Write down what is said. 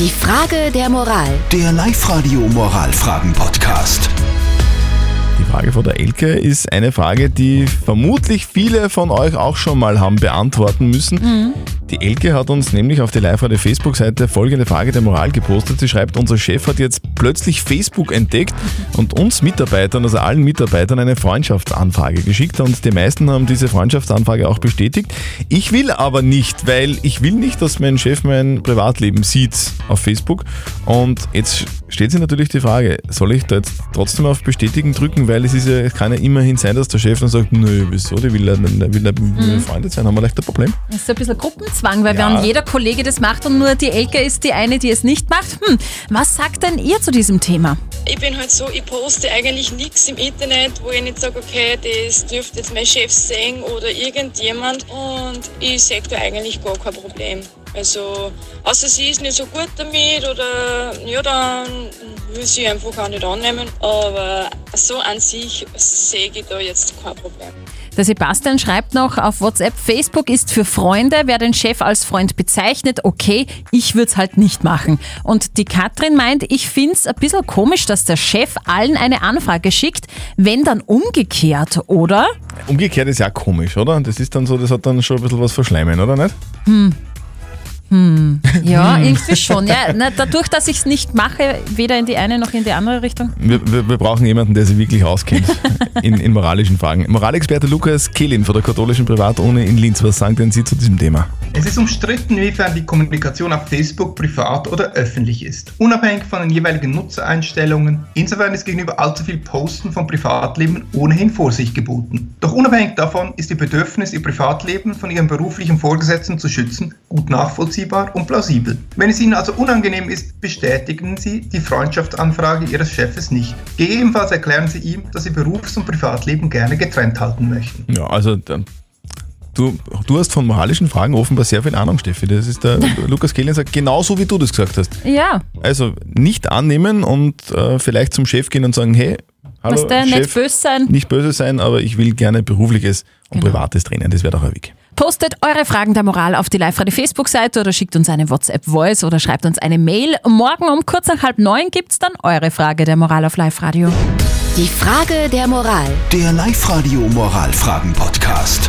Die Frage der Moral. Der Live-Radio Moralfragen-Podcast. Die Frage von der Elke ist eine Frage, die vermutlich viele von euch auch schon mal haben beantworten müssen. Die Elke hat uns nämlich auf die live radio Facebook-Seite folgende Frage der Moral gepostet. Sie schreibt, unser Chef hat jetzt plötzlich Facebook entdeckt und uns Mitarbeitern, also allen Mitarbeitern, eine Freundschaftsanfrage geschickt und die meisten haben diese Freundschaftsanfrage auch bestätigt. Ich will aber nicht, weil ich will nicht, dass mein Chef mein Privatleben sieht auf Facebook und jetzt stellt sich natürlich die Frage, soll ich da jetzt trotzdem auf Bestätigen drücken, weil es ist ja, es kann ja immerhin sein, dass der Chef dann sagt, nö, wieso, der will ja will ja mit mir befreundet sein, haben wir leicht ein Problem? Das ist ein bisschen Gruppenzwang, weil Ja. wenn jeder Kollege das macht und nur die Elke ist die eine, die es nicht macht. Hm, was sagt denn ihr zu diesem Thema? Ich bin halt so, ich poste eigentlich nichts im Internet, wo ich nicht sage, okay, das dürfte jetzt mein Chef sehen oder irgendjemand. Und ich sehe da eigentlich gar kein Problem. Also, außer sie ist nicht so gut damit oder ja, dann will sie einfach auch nicht annehmen. Aber so an sich sehe ich da jetzt kein Problem. Der Sebastian schreibt noch auf WhatsApp, Facebook ist für Freunde, wer den Chef als Freund bezeichnet, okay, ich würde es halt nicht machen. Und die Katrin meint, ich finde es ein bisschen komisch, dass der Chef allen eine Anfrage schickt, wenn dann umgekehrt, oder? Umgekehrt ist ja komisch, oder? Das ist dann so, das hat dann schon ein bisschen was verschleimen, oder nicht? Ja, irgendwie schon. Ja, na, dadurch, dass ich es nicht mache, weder in die eine noch in die andere Richtung. Wir, wir, wir brauchen jemanden, der sich wirklich auskennt in, in moralischen Fragen. Moralexperte Lukas Kehlin von der katholischen Privatuni in Linz, was sagen denn Sie zu diesem Thema? Es ist umstritten, inwiefern die Kommunikation auf Facebook privat oder öffentlich ist. Unabhängig von den jeweiligen Nutzereinstellungen. Insofern ist gegenüber allzu viel Posten von Privatleben ohnehin Vorsicht geboten. Doch unabhängig davon ist Ihr Bedürfnis, Ihr Privatleben von Ihrem beruflichen Vorgesetzten zu schützen, gut nachvollziehbar und plausibel. Wenn es Ihnen also unangenehm ist, bestätigen Sie die Freundschaftsanfrage Ihres Chefes nicht. Gegebenenfalls erklären Sie ihm, dass Sie Berufs- und Privatleben gerne getrennt halten möchten. Ja, also dann, du, du hast von moralischen Fragen offenbar sehr viel Ahnung, Steffi. Das ist der Lukas Kehlin sagt genauso wie du das gesagt hast. Ja, Also nicht annehmen und äh, vielleicht zum Chef gehen und sagen, hey, hallo Chef, nicht böse sein. nicht böse sein, aber ich will gerne berufliches und Genau. privates trennen. Das wäre doch ein Weg. Postet eure Fragen der Moral auf die Live-Radio Facebook-Seite oder schickt uns eine WhatsApp-Voice oder schreibt uns eine Mail. Morgen um kurz nach halb neun gibt's dann eure Frage der Moral auf Live-Radio. Die Frage der Moral. Der Live-Radio Moralfragen-Podcast.